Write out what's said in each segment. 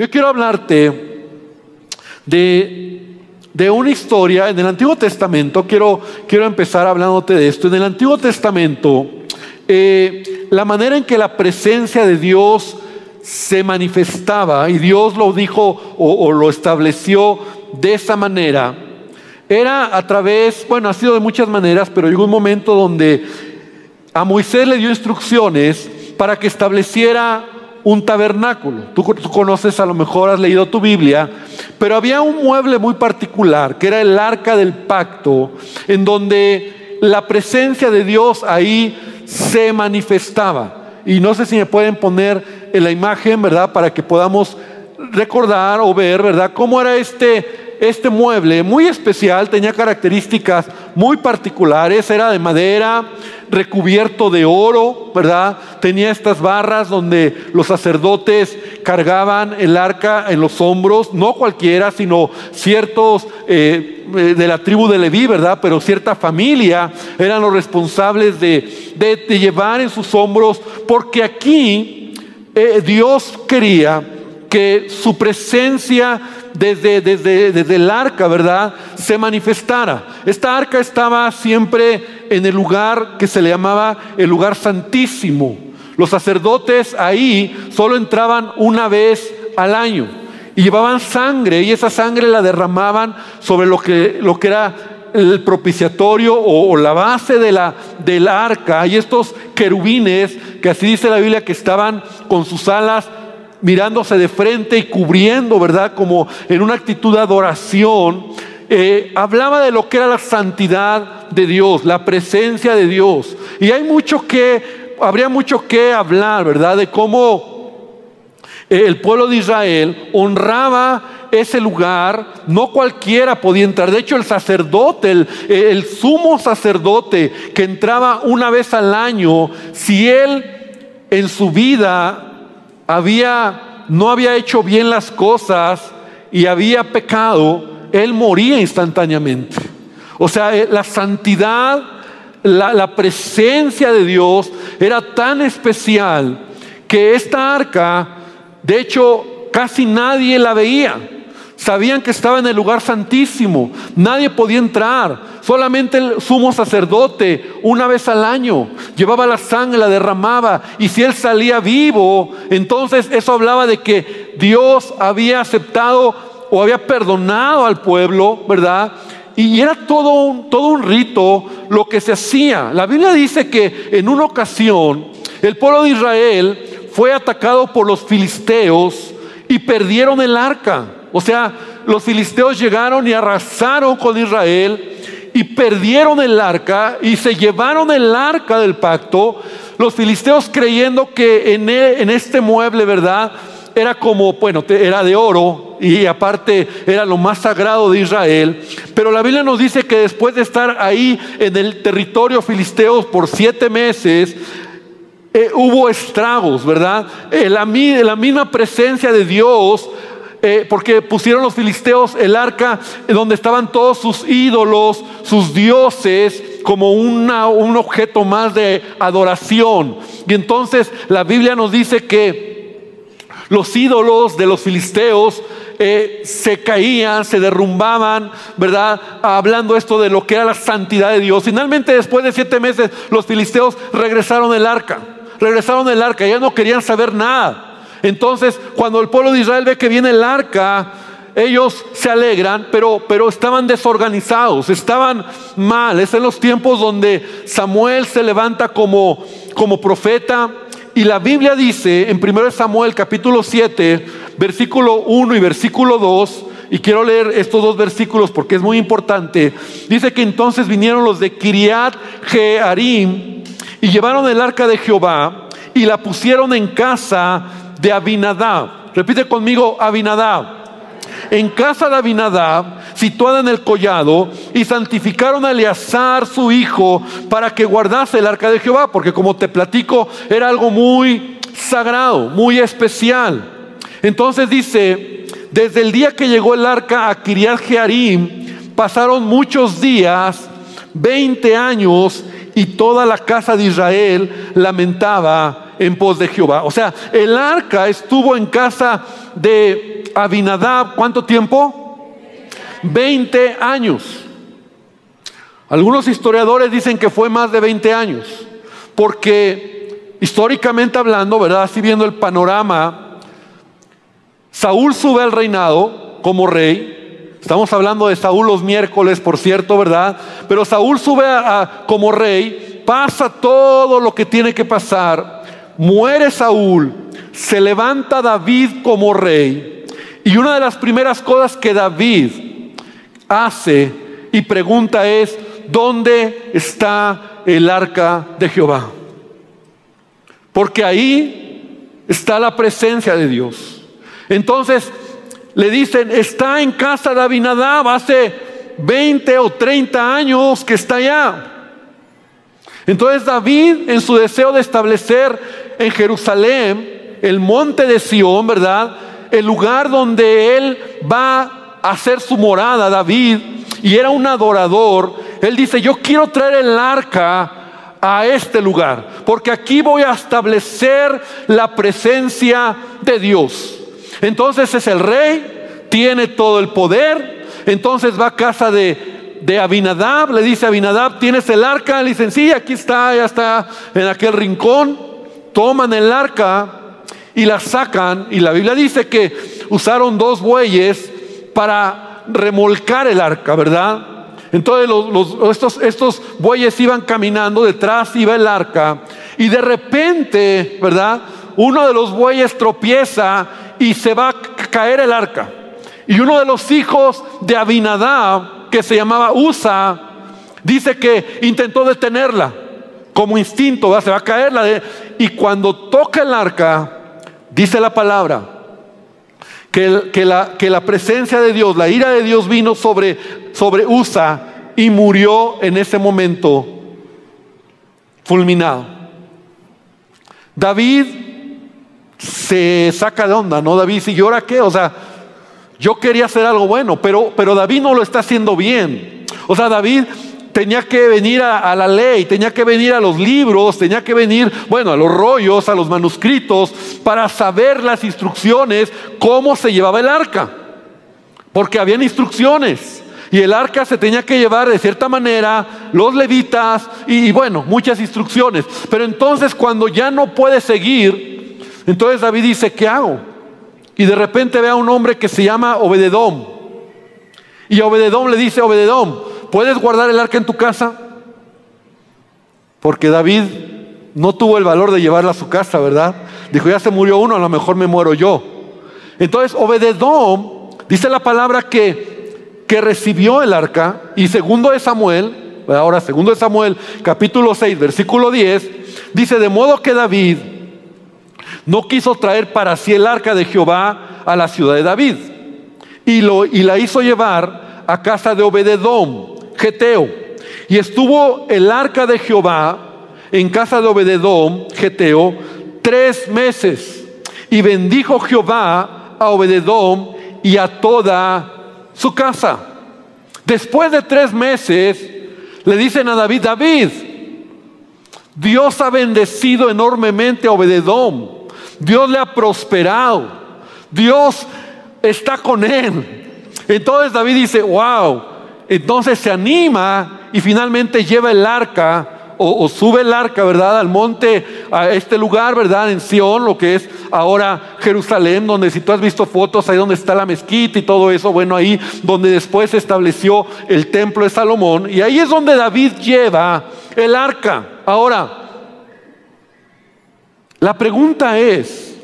Yo quiero hablarte de, de una historia en el Antiguo Testamento. Quiero, quiero empezar hablándote de esto. En el Antiguo Testamento, eh, la manera en que la presencia de Dios se manifestaba y Dios lo dijo o, o lo estableció de esa manera, era a través, bueno, ha sido de muchas maneras, pero llegó un momento donde a Moisés le dio instrucciones para que estableciera un tabernáculo. Tú, conoces, a lo mejor has leído tu Biblia, pero había un mueble muy particular, que era el arca del pacto, en donde la presencia de Dios ahí se manifestaba. Y no sé si me pueden poner en la imagen, ¿verdad? Para que podamos recordar o ver, ¿verdad? Cómo era este este mueble muy especial, tenía características muy particulares, era de madera, recubierto de oro, ¿verdad? Tenía estas barras donde los sacerdotes cargaban el arca en los hombros, no cualquiera, sino ciertos eh, eh, de la tribu de Leví, ¿verdad? Pero cierta familia eran los responsables de, llevar en sus hombros, porque aquí eh, Dios quería que su presencia desde, desde, desde el arca, ¿verdad? Se manifestara. Esta arca estaba siempre en el lugar que se le llamaba el lugar santísimo. Los sacerdotes ahí solo entraban una vez al año y llevaban sangre y esa sangre la derramaban sobre lo que, lo que era el propiciatorio o, la base de la, del arca y estos querubines que así dice la Biblia que estaban con sus alas mirándose de frente y cubriendo, ¿verdad? Como en una actitud de adoración, eh, hablaba de lo que era la santidad de Dios, la presencia de Dios. Y hay mucho que, habría mucho que hablar, ¿verdad? De cómo eh, el pueblo de Israel honraba ese lugar, no cualquiera podía entrar. De hecho, el sacerdote, el, el sumo sacerdote que entraba una vez al año, si él en su vida había, no había hecho bien las cosas y había pecado, él moría instantáneamente. O sea, eh, la santidad, la, la presencia de Dios era tan especial que esta arca, de hecho, casi nadie la veía. Sabían que estaba en el lugar santísimo. Nadie podía entrar. Solamente el sumo sacerdote, una vez al año, llevaba la sangre, la derramaba. Y si él salía vivo, entonces eso hablaba de que Dios había aceptado o había perdonado al pueblo, ¿verdad? Y era todo un, todo un rito lo que se hacía. La Biblia dice que en una ocasión el pueblo de Israel fue atacado por los filisteos y perdieron el arca. O sea, los filisteos llegaron y arrasaron con Israel y perdieron el arca y se llevaron el arca del pacto. Los filisteos creyendo que en, e, este mueble, ¿verdad? Era como, bueno, era de oro y aparte era lo más sagrado de Israel. Pero la Biblia nos dice que después de estar ahí en el territorio filisteo por siete meses, eh, hubo estragos, ¿verdad? Eh, la misma presencia de Dios eh, porque pusieron los filisteos el arca donde estaban todos sus ídolos, sus dioses, como un objeto más de adoración. Y entonces la Biblia nos dice que los ídolos de los filisteos eh, se caían, se derrumbaban, ¿verdad? Hablando esto de lo que era la santidad de Dios. Finalmente, después de siete meses, los filisteos regresaron el arca. Regresaron el arca, ya no querían saber nada. Entonces, cuando el pueblo de Israel ve que viene el arca, ellos se alegran, pero, pero estaban desorganizados, estaban mal. Es en los tiempos donde Samuel se levanta como, como profeta. Y la Biblia dice en 1 Samuel capítulo 7, versículo 1 y versículo 2, y quiero leer estos dos versículos porque es muy importante. Dice que entonces vinieron los de Kiriat Jearim y llevaron el arca de Jehová y la pusieron en casa de Abinadab. Repite conmigo, Abinadab. En casa de Abinadab, situada en el collado, y santificaron a Eleazar, su hijo, para que guardase el arca de Jehová, porque como te platico, era algo muy sagrado, muy especial. Entonces dice, desde el día que llegó el arca a Kiriat Jearim, pasaron muchos días, 20 años, y toda la casa de Israel lamentaba en pos de Jehová. O sea, el arca estuvo en casa de Abinadab, ¿cuánto tiempo? 20 años. Algunos historiadores dicen que fue más de 20 años, porque históricamente hablando, ¿verdad? Así viendo el panorama, Saúl sube al reinado como rey, Estamos hablando de Saúl los miércoles, por cierto, ¿verdad? Pero Saúl sube a, como rey, pasa todo lo que tiene que pasar, muere Saúl, se levanta David como rey. Y una de las primeras cosas que David hace y pregunta es, ¿dónde está el arca de Jehová? Porque ahí está la presencia de Dios. Entonces, le dicen, está en casa de Abinadab hace 20 o 30 años que está allá. Entonces David, en su deseo de establecer en Jerusalén el monte de Sión, ¿verdad? El lugar donde él va a hacer su morada, David, y era un adorador, él dice, yo quiero traer el arca a este lugar, porque aquí voy a establecer la presencia de Dios. Entonces es el rey, tiene todo el poder. Entonces va a casa de, de Abinadab, le dice a Abinadab, ¿tienes el arca? Le aquí está, ya está en aquel rincón. Toman el arca y la sacan. Y la Biblia dice que usaron dos bueyes para remolcar el arca, ¿verdad? Entonces estos, bueyes iban caminando, detrás iba el arca. Y de repente, ¿verdad? Uno de los bueyes tropieza y se va a caer el arca. Y uno de los hijos de Abinadab, que se llamaba Usa, dice que intentó detenerla como instinto, se va a caer la de, y cuando toca el arca, dice la palabra, que, la, presencia de Dios, la ira de Dios vino sobre, sobre Usa y murió en ese momento fulminado. David se saca de onda, ¿no? David ¿y ahora qué? O sea, yo quería hacer algo bueno, pero, pero David no lo está haciendo bien. O sea, David tenía que venir a, la ley, tenía que venir a los libros, tenía que venir, bueno, a los rollos, a los manuscritos, para saber las instrucciones, cómo se llevaba el arca. Porque habían instrucciones. Y el arca se tenía que llevar de cierta manera, los levitas, y, bueno, muchas instrucciones. Pero entonces cuando ya no puede seguir, entonces David dice, ¿qué hago? Y de repente ve a un hombre que se llama Obededón. Y Obededón le dice, Obededón, ¿puedes guardar el arca en tu casa? Porque David no tuvo el valor de llevarla a su casa, ¿verdad? Dijo, ya se murió uno, a lo mejor me muero yo. Entonces Obededón dice la palabra que, que recibió el arca y segundo de Samuel, ahora segundo de Samuel, capítulo 6, versículo 10, dice, de modo que David no quiso traer para sí el arca de Jehová a la ciudad de David. Y, lo, y la hizo llevar a casa de Obededón, Geteo. Y estuvo el arca de Jehová en casa de Obededón, Geteo, tres meses. Y bendijo Jehová a Obededón y a toda su casa. Después de tres meses, le dicen a David, David, Dios ha bendecido enormemente a Obededón Dios le ha prosperado. Dios está con él. Entonces David dice, wow. Entonces se anima y finalmente lleva el arca o, sube el arca, ¿verdad? Al monte, a este lugar, ¿verdad? En Sion, lo que es ahora Jerusalén, donde si tú has visto fotos, ahí donde está la mezquita y todo eso, bueno, ahí donde después se estableció el templo de Salomón. Y ahí es donde David lleva el arca. Ahora, la pregunta es,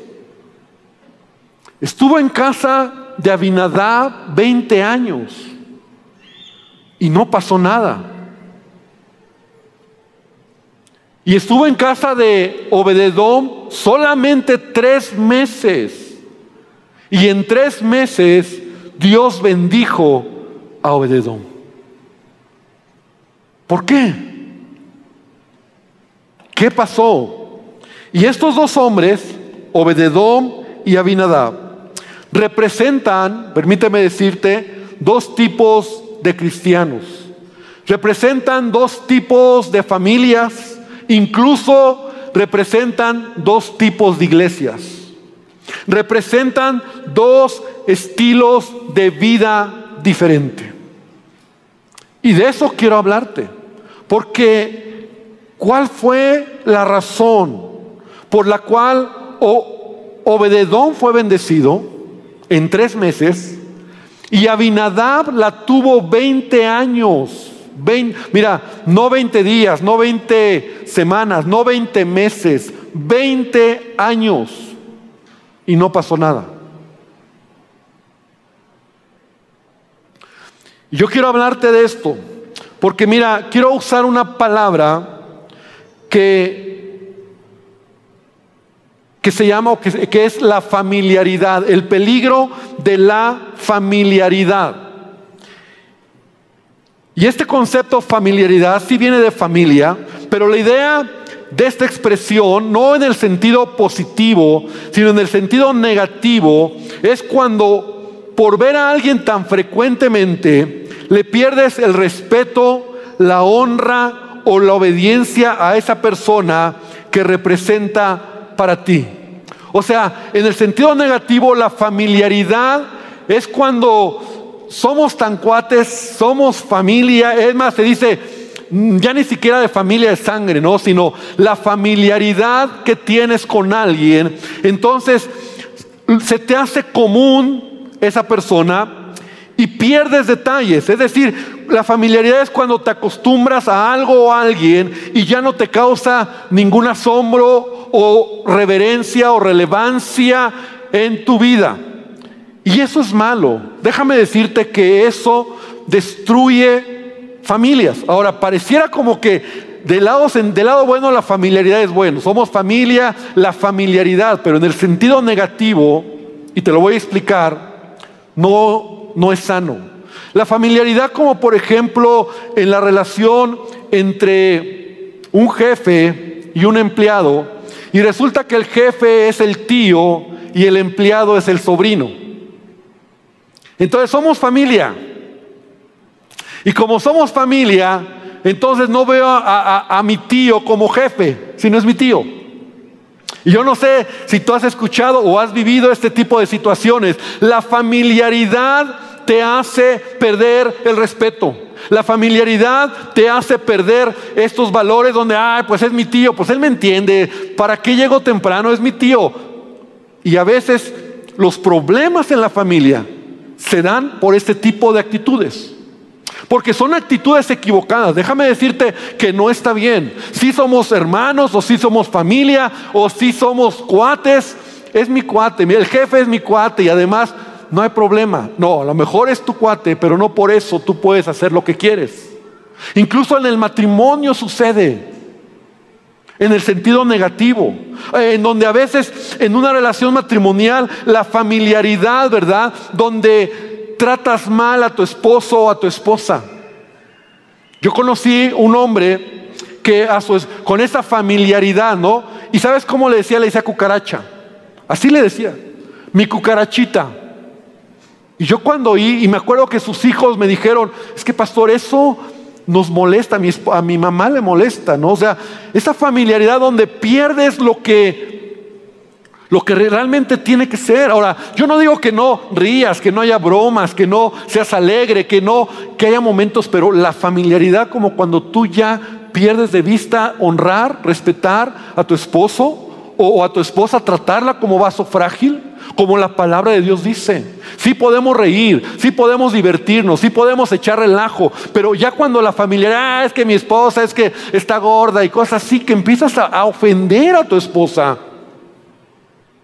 estuvo en casa de Abinadab 20 años y no pasó nada. Y estuvo en casa de Obededón solamente tres meses. Y en tres meses Dios bendijo a Obededón. ¿Por qué? ¿Qué pasó? Y estos dos hombres, Obededón y Abinadab, representan, permíteme decirte, dos tipos de cristianos. Representan dos tipos de familias, incluso representan dos tipos de iglesias. Representan dos estilos de vida diferente. Y de eso quiero hablarte. Porque ¿cuál fue la razón por la cual Obededón fue bendecido en tres meses y Abinadab la tuvo 20 años? mira, no 20 días, no 20 semanas, no 20 meses, 20 años y no pasó nada. Yo quiero hablarte de esto, porque mira, quiero usar una palabra que, que se llama, que, es la familiaridad, el peligro de la familiaridad. Y este concepto familiaridad sí viene de familia, pero la idea de esta expresión, no en el sentido positivo, sino en el sentido negativo, es cuando por ver a alguien tan frecuentemente le pierdes el respeto, la honra o la obediencia a esa persona que representa para ti. O sea, en el sentido negativo, la familiaridad es cuando somos tan cuates, somos familia, es más, se dice, mm, ya ni siquiera de familia de sangre, ¿no? Sino la familiaridad que tienes con alguien. Entonces, se te hace común esa persona y pierdes detalles. Es decir, la familiaridad es cuando te acostumbras a algo o a alguien y ya no te causa ningún asombro o reverencia o relevancia en tu vida. Y eso es malo. Déjame decirte que eso destruye familias. Ahora, pareciera como que del lado, lado bueno la familiaridad es bueno. Somos familia, la familiaridad, pero en el sentido negativo, y te lo voy a explicar, no, no es sano. La familiaridad como por ejemplo en la relación entre un jefe y un empleado, y resulta que el jefe es el tío y el empleado es el sobrino. Entonces somos familia. Y como somos familia, entonces no veo a, mi tío como jefe, si no es mi tío. Y yo no sé si tú has escuchado o has vivido este tipo de situaciones. La familiaridad te hace perder el respeto. La familiaridad te hace perder estos valores donde, ay, pues es mi tío, pues él me entiende, ¿para qué llego temprano? Es mi tío. Y a veces los problemas en la familia se dan por este tipo de actitudes. Porque son actitudes equivocadas. Déjame decirte que no está bien. Si somos hermanos o si somos familia o si somos cuates, es mi cuate. El jefe es mi cuate y además no hay problema. No, a lo mejor es tu cuate, pero no por eso tú puedes hacer lo que quieres. Incluso en el matrimonio sucede en el sentido negativo, eh, en donde a veces en una relación matrimonial la familiaridad, ¿verdad? Donde tratas mal a tu esposo o a tu esposa. Yo conocí un hombre que con esa familiaridad, ¿no? Y sabes cómo le decía, le decía cucaracha. Así le decía, mi cucarachita. Y yo cuando oí, y me acuerdo que sus hijos me dijeron, es que pastor, eso nos molesta, a mi, mamá le molesta, ¿no? O sea, esa familiaridad donde pierdes lo que lo que realmente tiene que ser. Ahora, yo no digo que no rías, que no haya bromas, que no seas alegre, que no, que haya momentos, pero la familiaridad como cuando tú ya pierdes de vista honrar, respetar a tu esposo o a tu esposa, tratarla como vaso frágil como la palabra de Dios dice. Sí podemos reír, sí podemos divertirnos, sí podemos echar relajo, pero ya cuando la familia, ah, es que mi esposa es que está gorda y cosas así, que empiezas a, ofender a tu esposa,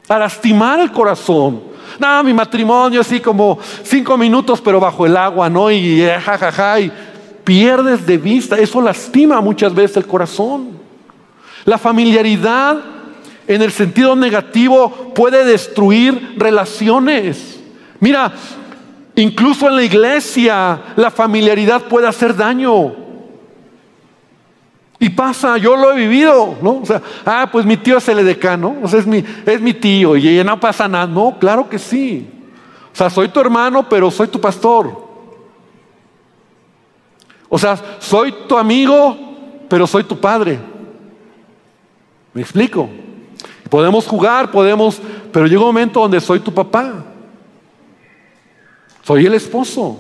a lastimar el corazón. No, mi matrimonio así como cinco minutos, pero bajo el agua, ¿no? Y jajaja, eh, y pierdes de vista, eso lastima muchas veces el corazón. La familiaridad en el sentido negativo puede destruir relaciones. Mira, incluso en la iglesia la familiaridad puede hacer daño. Y pasa, yo lo he vivido, ¿no? O sea, ah, pues mi tío es el edecano, o sea, es mi, es mi tío y no pasa nada. No, claro que sí. O sea, soy tu hermano, pero soy tu pastor. O sea, soy tu amigo, pero soy tu padre. ¿Me explico? Podemos jugar, podemos, pero llega un momento donde soy tu papá. Soy el esposo.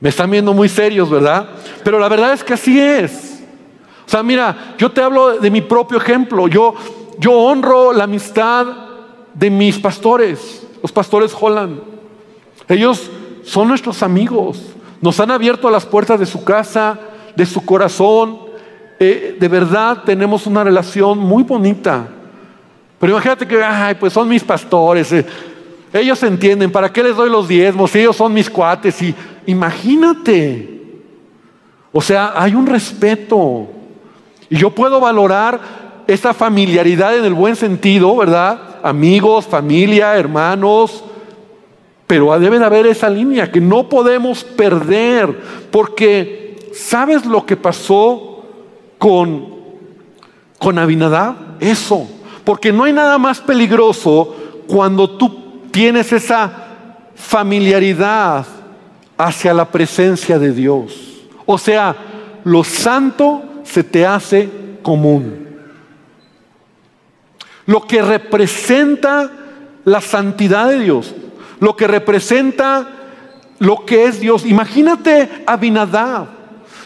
Me están viendo muy serios, ¿verdad? Pero la verdad es que así es. O sea, mira, yo te hablo de mi propio ejemplo. Yo, yo honro la amistad de mis pastores, los pastores Holland. Ellos son nuestros amigos. Nos han abierto las puertas de su casa, de su corazón. Eh, de verdad tenemos una relación muy bonita. Pero imagínate que, ay, pues son mis pastores. Eh. Ellos entienden, ¿para qué les doy los diezmos? Ellos son mis cuates. Y imagínate. O sea, hay un respeto. Y yo puedo valorar esa familiaridad en el buen sentido, ¿verdad? Amigos, familia, hermanos. Pero debe de haber esa línea que no podemos perder. Porque, ¿sabes lo que pasó con, con Abinadab? Eso. Porque no hay nada más peligroso cuando tú tienes esa familiaridad hacia la presencia de Dios. O sea, lo santo se te hace común. Lo que representa la santidad de Dios, lo que representa lo que es Dios. Imagínate Abinadab,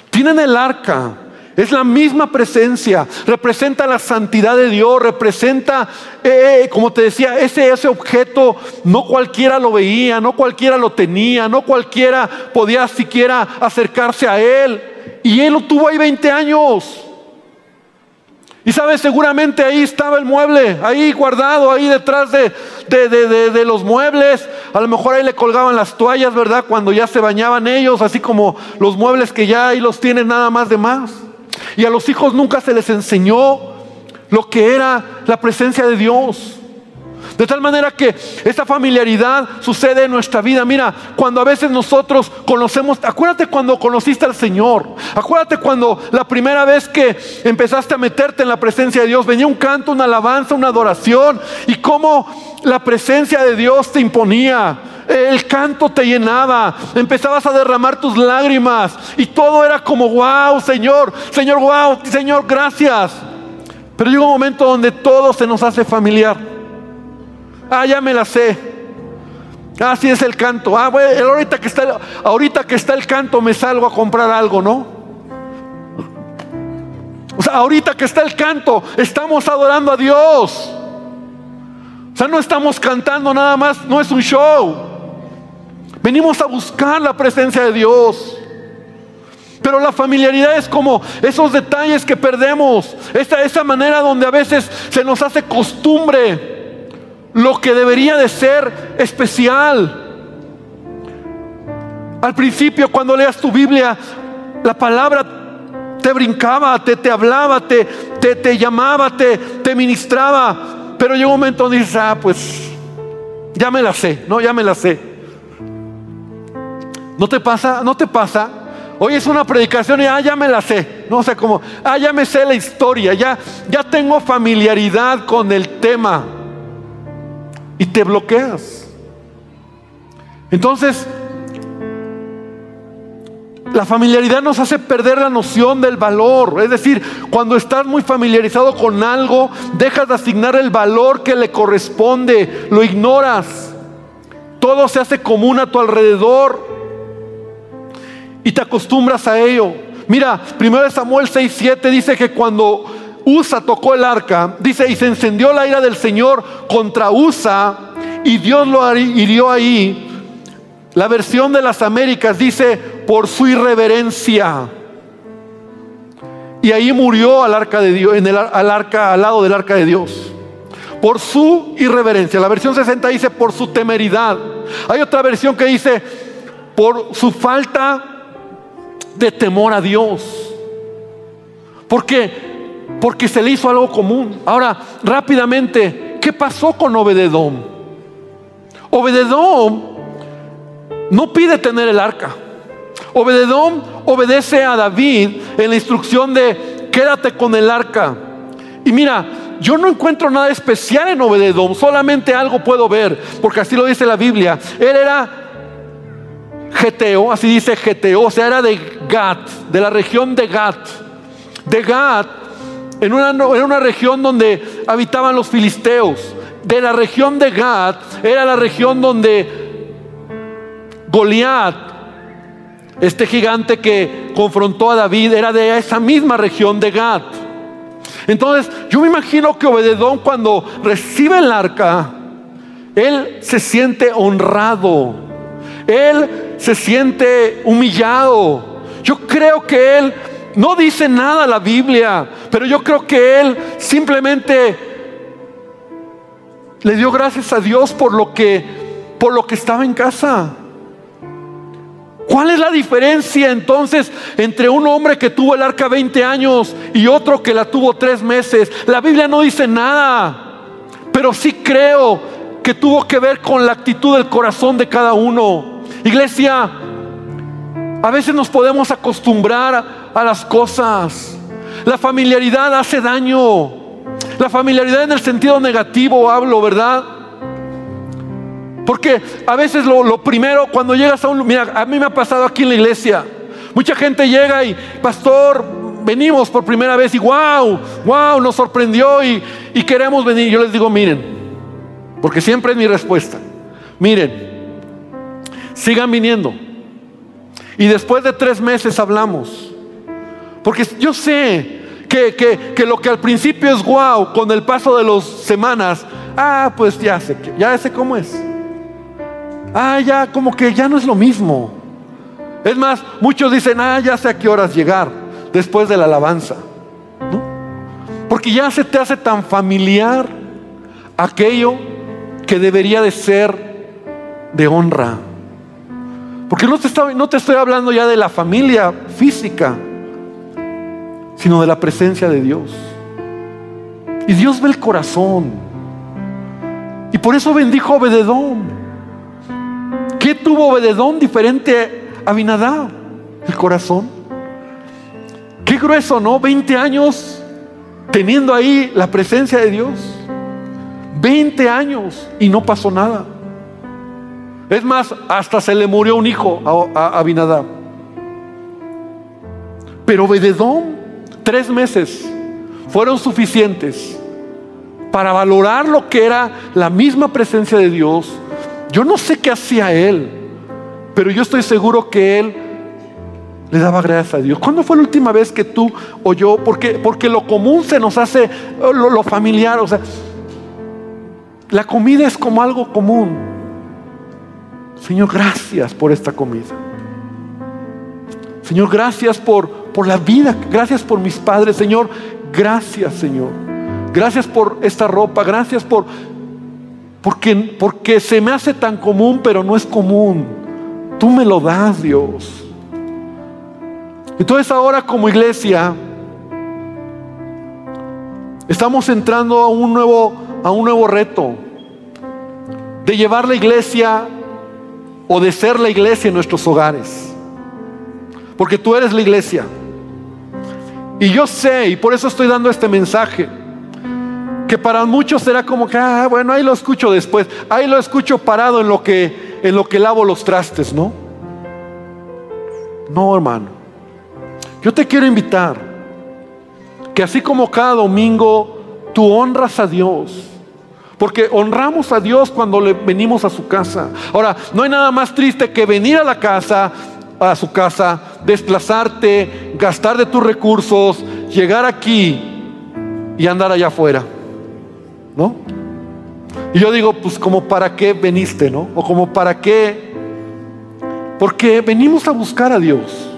tienen el arca, es la misma presencia, representa la santidad de Dios, representa, eh, eh, como te decía, ese, ese objeto no cualquiera lo veía, no cualquiera lo tenía, no cualquiera podía siquiera acercarse a él. Y él lo tuvo ahí 20 años. Y sabes, seguramente ahí estaba el mueble, ahí guardado, ahí detrás de, de, los muebles. A lo mejor ahí le colgaban las toallas, ¿verdad? Cuando ya se bañaban ellos, así como los muebles que ya ahí los tienen nada más de más. Y a los hijos nunca se les enseñó lo que era la presencia de Dios. De tal manera que esta familiaridad sucede en nuestra vida. Mira, cuando a veces nosotros conocemos, acuérdate cuando conociste al Señor, acuérdate cuando la primera vez que empezaste a meterte en la presencia de Dios, venía un canto, una alabanza, una adoración, y cómo la presencia de Dios te imponía. El canto te llenaba, empezabas a derramar tus lágrimas y todo era como, wow, Señor, Señor, wow, Señor, gracias. Pero llega un momento donde todo se nos hace familiar. Ah, ya me la sé. Así es el canto. Ah, bueno, ahorita que está, ahorita que está el canto me salgo a comprar algo, ¿no? O sea, ahorita que está el canto, estamos adorando a Dios. O sea, no estamos cantando nada más, no es un show. Venimos a buscar la presencia de Dios. Pero la familiaridad es como esos detalles que perdemos. Esa, esa manera donde a veces se nos hace costumbre lo que debería de ser especial. Al principio cuando leas tu Biblia, la palabra te brincaba, te, te hablaba, te, te, te llamaba, te, te ministraba. Pero llegó un momento donde dices, ah, pues ya me la sé, no, ya me la sé. ¿No te pasa? ¿No te pasa? Hoy es una predicación y ah, ya me la sé. No sé cómo. Ah, ya me sé la historia. Ya, ya tengo familiaridad con el tema. Y te bloqueas. Entonces, la familiaridad nos hace perder la noción del valor. Es decir, cuando estás muy familiarizado con algo, dejas de asignar el valor que le corresponde, lo ignoras. Todo se hace común a tu alrededor y te acostumbras a ello. Mira, primero Samuel 6:7 dice que cuando Usa tocó el arca, dice, y se encendió la ira del Señor contra Usa y Dios lo hirió ahí. La versión de las Américas dice, por su irreverencia. Y ahí murió al arca de Dios, en el, al arca, al lado del arca de Dios. Por su irreverencia. La versión 60 dice por su temeridad. Hay otra versión que dice por su falta de temor a Dios. ¿Por qué? Porque se le hizo algo común. Ahora, rápidamente, ¿qué pasó con Obededom? Obededom no pide tener el arca. Obededom obedece a David en la instrucción de quédate con el arca. Y mira, yo no encuentro nada especial en Obededom, solamente algo puedo ver, porque así lo dice la Biblia. Él era Geteo, así dice Geteo, o sea, era de Gat, de la región de Gat. De Gat, en una, en una región donde habitaban los filisteos. De la región de Gad era la región donde Goliat, este gigante que confrontó a David, era de esa misma región de Gad. Entonces, yo me imagino que Obededón cuando recibe el arca, él se siente honrado, él se siente humillado. Yo creo que él no dice nada la Biblia, pero yo creo que él simplemente le dio gracias a Dios por lo que por lo que estaba en casa. ¿Cuál es la diferencia entonces entre un hombre que tuvo el arca 20 años y otro que la tuvo tres meses? La Biblia no dice nada, pero sí creo que tuvo que ver con la actitud del corazón de cada uno. Iglesia, a veces nos podemos acostumbrar a las cosas. La familiaridad hace daño. La familiaridad en el sentido negativo hablo, ¿verdad? Porque a veces lo, primero, cuando llegas a un... Mira, a mí me ha pasado aquí en la iglesia. Mucha gente llega y, pastor, venimos por primera vez y wow, wow, nos sorprendió y, y queremos venir. Yo les digo, miren, porque siempre es mi respuesta. Miren, sigan viniendo. Y después de tres meses hablamos. Porque yo sé que, que, lo que al principio es wow, con el paso de las semanas, ah, pues ya sé, ya sé cómo es ah, ya como que ya no es lo mismo. Es más, muchos dicen, ah, ya sé a qué horas llegar después de la alabanza. Porque ya se te hace tan familiar aquello que debería de ser de honra. Porque no te, estoy, hablando ya de la familia física, sino de la presencia de Dios. Y Dios ve el corazón. Y por eso bendijo a Obededón. ¿Qué tuvo Obededón diferente a Abinadab? El corazón. Qué grueso, ¿no? 20 años teniendo ahí la presencia de Dios. 20 años y no pasó nada. Es más, hasta se le murió un hijo a, Abinadab. Pero Obededón, tres meses fueron suficientes para valorar lo que era la misma presencia de Dios yo no sé qué hacía él, pero yo estoy seguro que él le daba gracias a Dios. ¿Cuándo fue la última vez que tú o yo, porque, porque lo común se nos hace lo, lo familiar, o sea, la comida es como algo común. Señor, gracias por esta comida. Señor, gracias por, por la vida. Gracias por mis padres. Señor, gracias, Señor. Gracias por esta ropa. Gracias por porque, porque se me hace tan común, pero no es común. Tú me lo das, Dios. Entonces ahora como iglesia estamos entrando a un nuevo, a un nuevo reto de llevar la iglesia o de ser la iglesia en nuestros hogares. Porque tú eres la iglesia. Y yo sé, y por eso estoy dando este mensaje que para muchos será como que, ah, bueno, ahí lo escucho después, ahí lo escucho parado en lo que, en lo que lavo los trastes, ¿no? No, hermano. Yo te quiero invitar que así como cada domingo tú honras a Dios, porque honramos a Dios cuando le venimos a su casa. Ahora, no hay nada más triste que venir a la casa, a su casa, desplazarte, gastar de tus recursos, llegar aquí y andar allá afuera. ¿no? Y yo digo, pues como para qué veniste, ¿no? O como para qué, porque venimos a buscar a Dios.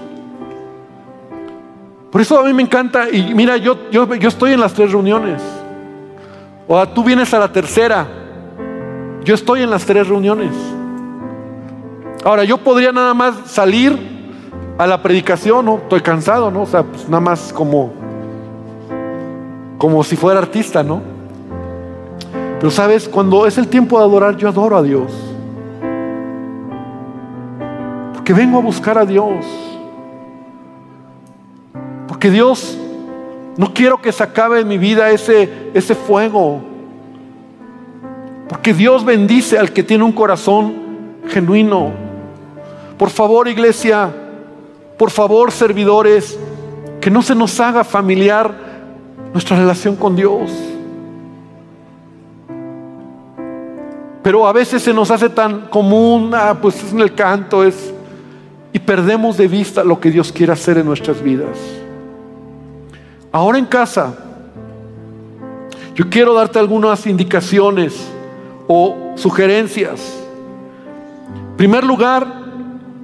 Por eso a mí me encanta, y mira, yo, yo, yo estoy en las tres reuniones. O tú vienes a la tercera. Yo estoy en las tres reuniones. Ahora, yo podría nada más salir a la predicación, ¿no? Estoy cansado, ¿no? O sea, pues nada más como, como si fuera artista, ¿no? Pero sabes, cuando es el tiempo de adorar, yo adoro a Dios. Porque vengo a buscar a Dios. Porque Dios, no quiero que se acabe en mi vida ese, ese fuego. Porque Dios bendice al que tiene un corazón genuino. Por favor, iglesia, por favor, servidores, que no se nos haga familiar nuestra relación con Dios. Pero a veces se nos hace tan común, ah, pues es en el canto, es y perdemos de vista lo que Dios quiere hacer en nuestras vidas. Ahora en casa, yo quiero darte algunas indicaciones o sugerencias. En primer lugar,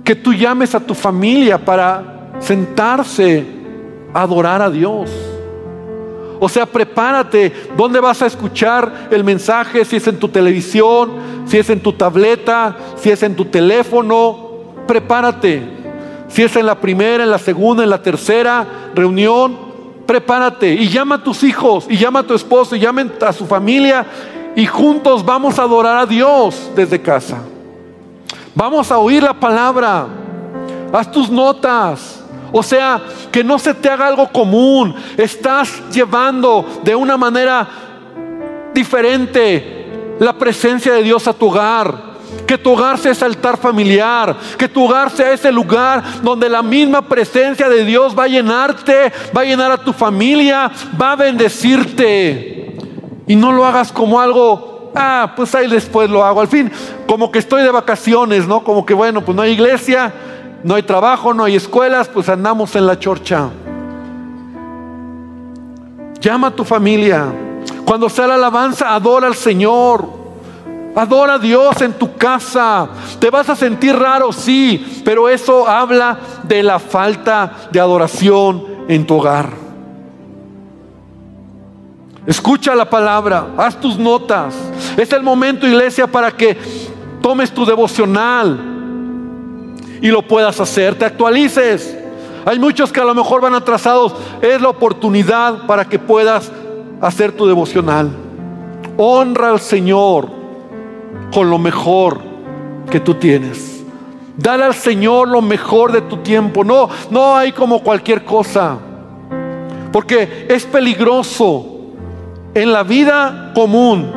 que tú llames a tu familia para sentarse a adorar a Dios. O sea, prepárate. ¿Dónde vas a escuchar el mensaje? Si es en tu televisión, si es en tu tableta, si es en tu teléfono prepárate. Si es en la primera, en la segunda, en la tercera reunión, prepárate y llama a tus hijos y llama a tu esposo y llama a su familia y juntos vamos a adorar a Dios desde casa. Vamos a oír la palabra. Haz tus notas. O sea, que no se te haga algo común. Estás llevando de una manera diferente la presencia de Dios a tu hogar. Que tu hogar sea ese altar familiar. Que tu hogar sea ese lugar donde la misma presencia de Dios va a llenarte, va a llenar a tu familia, va a bendecirte. Y no lo hagas como algo, ah, pues ahí después lo hago. Al fin, como que estoy de vacaciones, ¿no? Como que bueno, pues no hay iglesia, no hay trabajo, no hay escuelas, pues andamos en la chorcha. Llama a tu familia. Cuando sea la alabanza, adora al Señor. Adora a Dios en tu casa. Te vas a sentir raro, sí, pero eso habla de la falta de adoración en tu hogar. Escucha la palabra, haz tus notas. Es el momento, iglesia, para que tomes tu devocional y lo puedas hacer, te actualices. Hay muchos que a lo mejor van atrasados. Es la oportunidad para que puedas hacer tu devocional. Honra al Señor con lo mejor que tú tienes. Dale al Señor lo mejor de tu tiempo. No, no hay como cualquier cosa. Porque es peligroso en la vida común,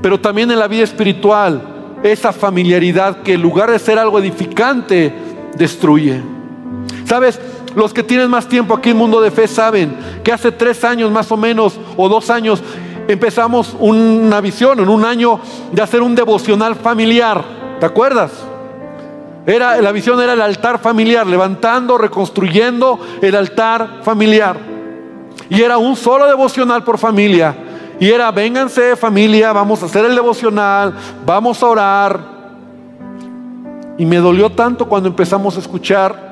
pero también en la vida espiritual, esa familiaridad que en lugar de ser algo edificante, destruye. ¿Sabes? Los que tienen más tiempo aquí en Mundo de Fe saben que hace tres años más o menos, o dos años, empezamos una visión en un año de hacer un devocional familiar. ¿Te acuerdas? Era, la visión era el altar familiar, levantando, reconstruyendo el altar familiar. Y era un solo devocional por familia. Y era, vénganse familia, vamos a hacer el devocional, vamos a orar. Y me dolió tanto cuando empezamos a escuchar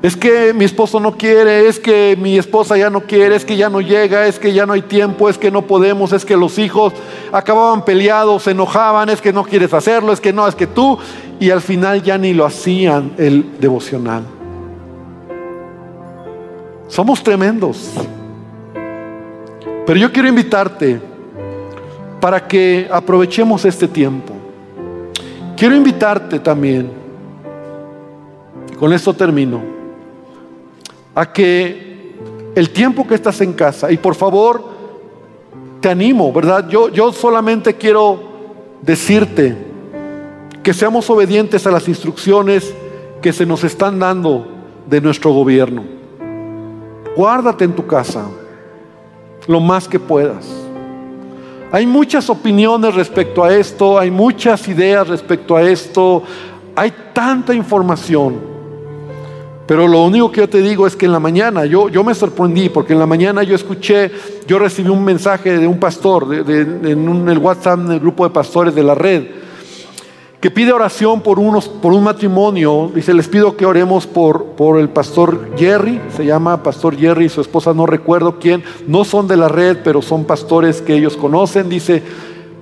es que mi esposo no quiere, es que mi esposa ya no quiere, es que ya no llega, es que ya no hay tiempo, es que no podemos, es que los hijos acababan peleados, se enojaban, es que no quieres hacerlo, es que no, es que tú, y al final ya ni lo hacían el devocional. Somos tremendos. Pero yo quiero invitarte para que aprovechemos este tiempo. Quiero invitarte también, con esto termino a que el tiempo que estás en casa, y por favor, te animo, ¿verdad? Yo, yo solamente quiero decirte que seamos obedientes a las instrucciones que se nos están dando de nuestro gobierno. Guárdate en tu casa lo más que puedas. Hay muchas opiniones respecto a esto, hay muchas ideas respecto a esto, hay tanta información. Pero lo único que yo te digo es que en la mañana, yo, yo me sorprendí porque en la mañana yo escuché, yo recibí un mensaje de un pastor en, el WhatsApp, en el grupo de pastores de la red, que pide oración por, unos, por un matrimonio. Dice, les pido que oremos por, por el pastor Jerry, se llama pastor Jerry y su esposa, no recuerdo quién, no son de la red, pero son pastores que ellos conocen. Dice,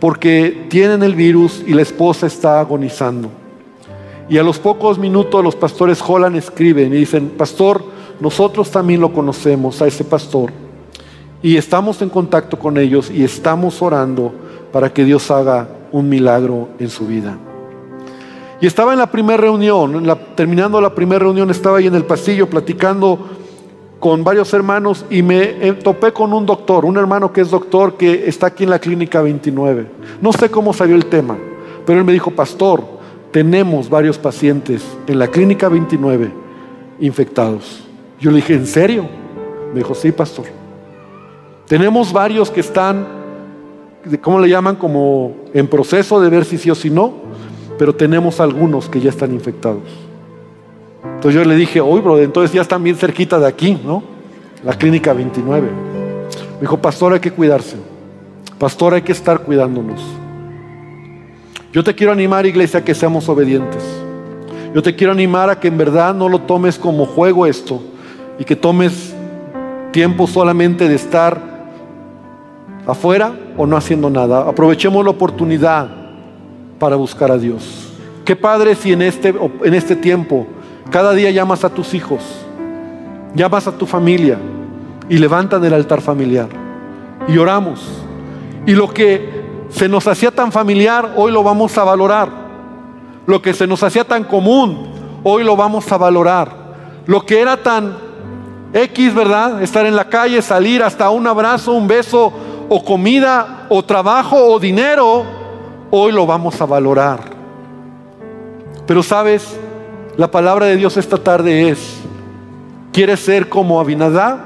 porque tienen el virus y la esposa está agonizando. Y a los pocos minutos los pastores Holland escriben y dicen, pastor, nosotros también lo conocemos a ese pastor. Y estamos en contacto con ellos y estamos orando para que Dios haga un milagro en su vida. Y estaba en la primera reunión, terminando la primera reunión, estaba ahí en el pasillo platicando con varios hermanos y me eh, topé con un doctor, un hermano que es doctor que está aquí en la clínica 29. No sé cómo salió el tema, pero él me dijo, pastor, tenemos varios pacientes en la clínica 29 infectados. Yo le dije, ¿en serio? Me dijo, sí, pastor. Tenemos varios que están, ¿cómo le llaman? Como en proceso de ver si sí o si no, pero tenemos algunos que ya están infectados. Entonces yo le dije, oye, bro, entonces ya están bien cerquita de aquí, ¿no? La clínica 29. Me dijo, pastor, hay que cuidarse. Pastor, hay que estar cuidándonos. Yo te quiero animar, iglesia, a que seamos obedientes. Yo te quiero animar a que en verdad no lo tomes como juego esto y que tomes tiempo solamente de estar afuera o no haciendo nada. Aprovechemos la oportunidad para buscar a Dios. Qué padre si en este, en este tiempo cada día llamas a tus hijos, llamas a tu familia y levantan el altar familiar y oramos. Y lo que se nos hacía tan familiar, hoy lo vamos a valorar. Lo que se nos hacía tan común, hoy lo vamos a valorar. Lo que era tan X, ¿verdad? Estar en la calle, salir hasta un abrazo, un beso, o comida, o trabajo, o dinero, hoy lo vamos a valorar. Pero sabes, la palabra de Dios esta tarde es, ¿quieres ser como Abinadá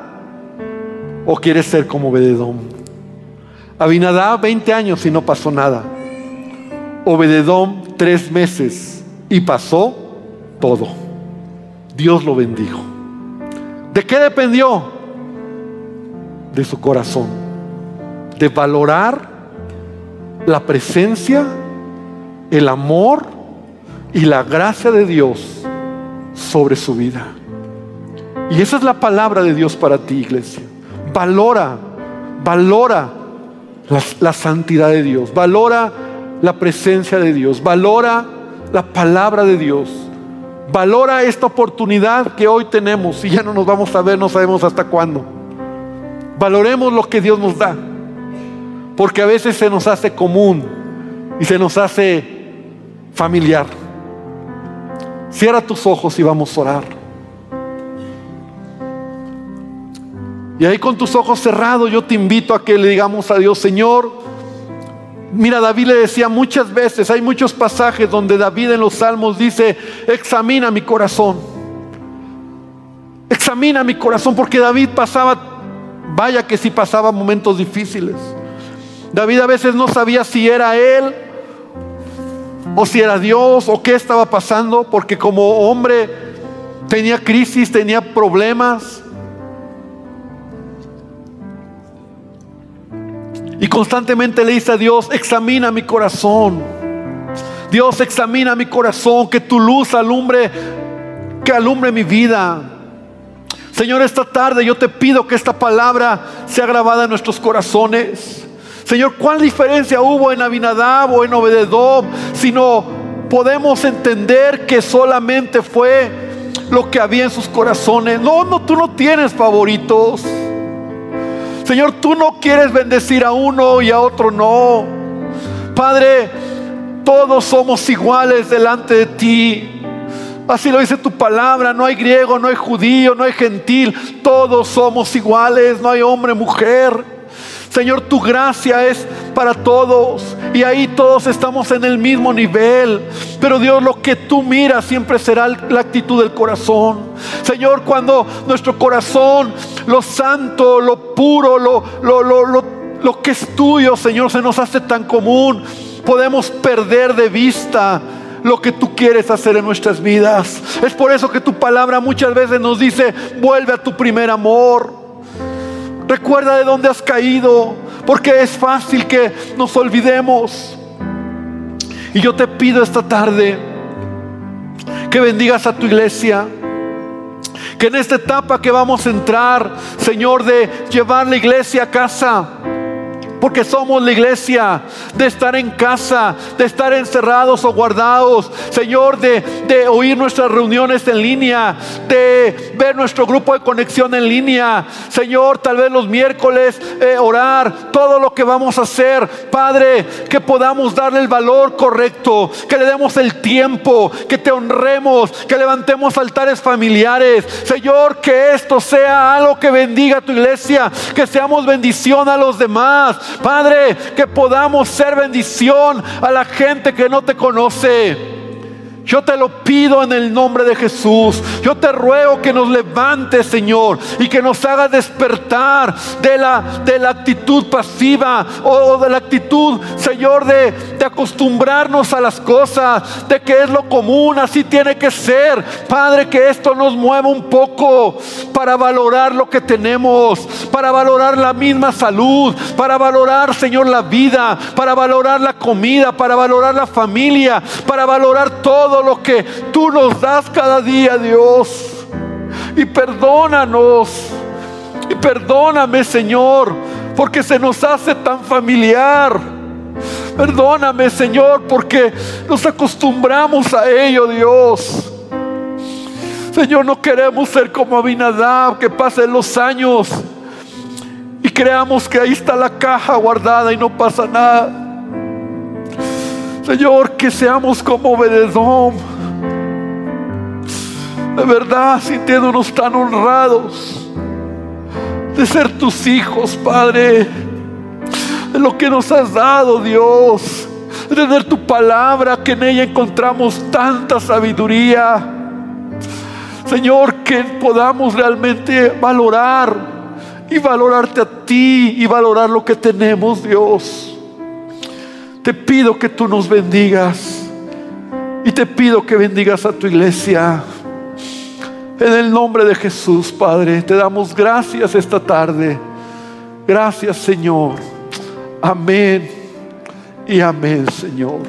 o quieres ser como Bededón? Abinadá 20 años y no pasó nada. Obededón tres meses y pasó todo. Dios lo bendijo. ¿De qué dependió? De su corazón. De valorar la presencia, el amor y la gracia de Dios sobre su vida. Y esa es la palabra de Dios para ti, iglesia. Valora, valora la, santidad de Dios, valora la presencia de Dios, valora la palabra de Dios, valora esta oportunidad que hoy tenemos y ya no nos vamos a ver, no sabemos hasta cuándo. Valoremos lo que Dios nos da, porque a veces se nos hace común y se nos hace familiar. Cierra tus ojos y vamos a orar. Y ahí con tus ojos cerrados yo te invito a que le digamos a Dios, Señor, mira, David le decía muchas veces, hay muchos pasajes donde David en los salmos dice, examina mi corazón. Examina mi corazón, porque David pasaba, vaya que sí pasaba momentos difíciles. David a veces no sabía si era él o si era Dios o qué estaba pasando, porque como hombre tenía crisis, tenía problemas. Y constantemente le dice a Dios, examina mi corazón. Dios, examina mi corazón, que tu luz alumbre, que alumbre mi vida. Señor, esta tarde yo te pido que esta palabra sea grabada en nuestros corazones. Señor, ¿cuál diferencia hubo en Abinadab o en Obededom? Si no podemos entender que solamente fue lo que había en sus corazones. No, no, tú no tienes favoritos. Señor, tú no quieres bendecir a uno y a otro no. Padre, todos somos iguales delante de ti. Así lo dice tu palabra, no hay griego, no hay judío, no hay gentil, todos somos iguales, no hay hombre, mujer. Señor, tu gracia es para todos y ahí todos estamos en el mismo nivel. Pero Dios, lo que tú miras siempre será la actitud del corazón. Señor, cuando nuestro corazón, lo santo, lo puro, lo, lo, lo, lo que es tuyo, Señor, se nos hace tan común, podemos perder de vista lo que tú quieres hacer en nuestras vidas. Es por eso que tu palabra muchas veces nos dice, vuelve a tu primer amor. Recuerda de dónde has caído, porque es fácil que nos olvidemos. Y yo te pido esta tarde que bendigas a tu iglesia. Que en esta etapa que vamos a entrar, Señor, de llevar la iglesia a casa, porque somos la iglesia de estar en casa, de estar encerrados o guardados. Señor, de, de, oír nuestras reuniones en línea, de ver nuestro grupo de conexión en línea. Señor, tal vez los miércoles eh, orar, todo lo que vamos a hacer. Padre, que podamos darle el valor correcto, que le demos el tiempo, que te honremos, que levantemos altares familiares. Señor, que esto sea algo que bendiga a tu iglesia, que seamos bendición a los demás. Padre, que podamos ser bendición a la gente que no te conoce. Yo te lo pido en el nombre de Jesús. Yo te ruego que nos levantes, Señor, y que nos haga despertar de la, de la actitud pasiva o de la actitud, Señor, de, de acostumbrarnos a las cosas, de que es lo común, así tiene que ser. Padre, que esto nos mueva un poco para valorar lo que tenemos, para valorar la misma salud, para valorar, Señor, la vida, para valorar la comida, para valorar la familia, para valorar todo lo que tú nos das cada día, Dios. Y perdónanos. Y perdóname, Señor, porque se nos hace tan familiar. Perdóname, Señor, porque nos acostumbramos a ello, Dios. Señor, no queremos ser como Abinadab, que pasen los años y creamos que ahí está la caja guardada y no pasa nada. Señor, que seamos como Obededón. De verdad, sintiéndonos tan honrados de ser tus hijos, Padre. De lo que nos has dado, Dios. De tener tu palabra, que en ella encontramos tanta sabiduría. Señor, que podamos realmente valorar y valorarte a ti y valorar lo que tenemos, Dios. Te pido que tú nos bendigas y te pido que bendigas a tu iglesia. En el nombre de Jesús, Padre, te damos gracias esta tarde. Gracias, Señor. Amén y amén, Señor.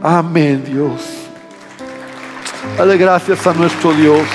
Amén, Dios. Dale gracias a nuestro Dios.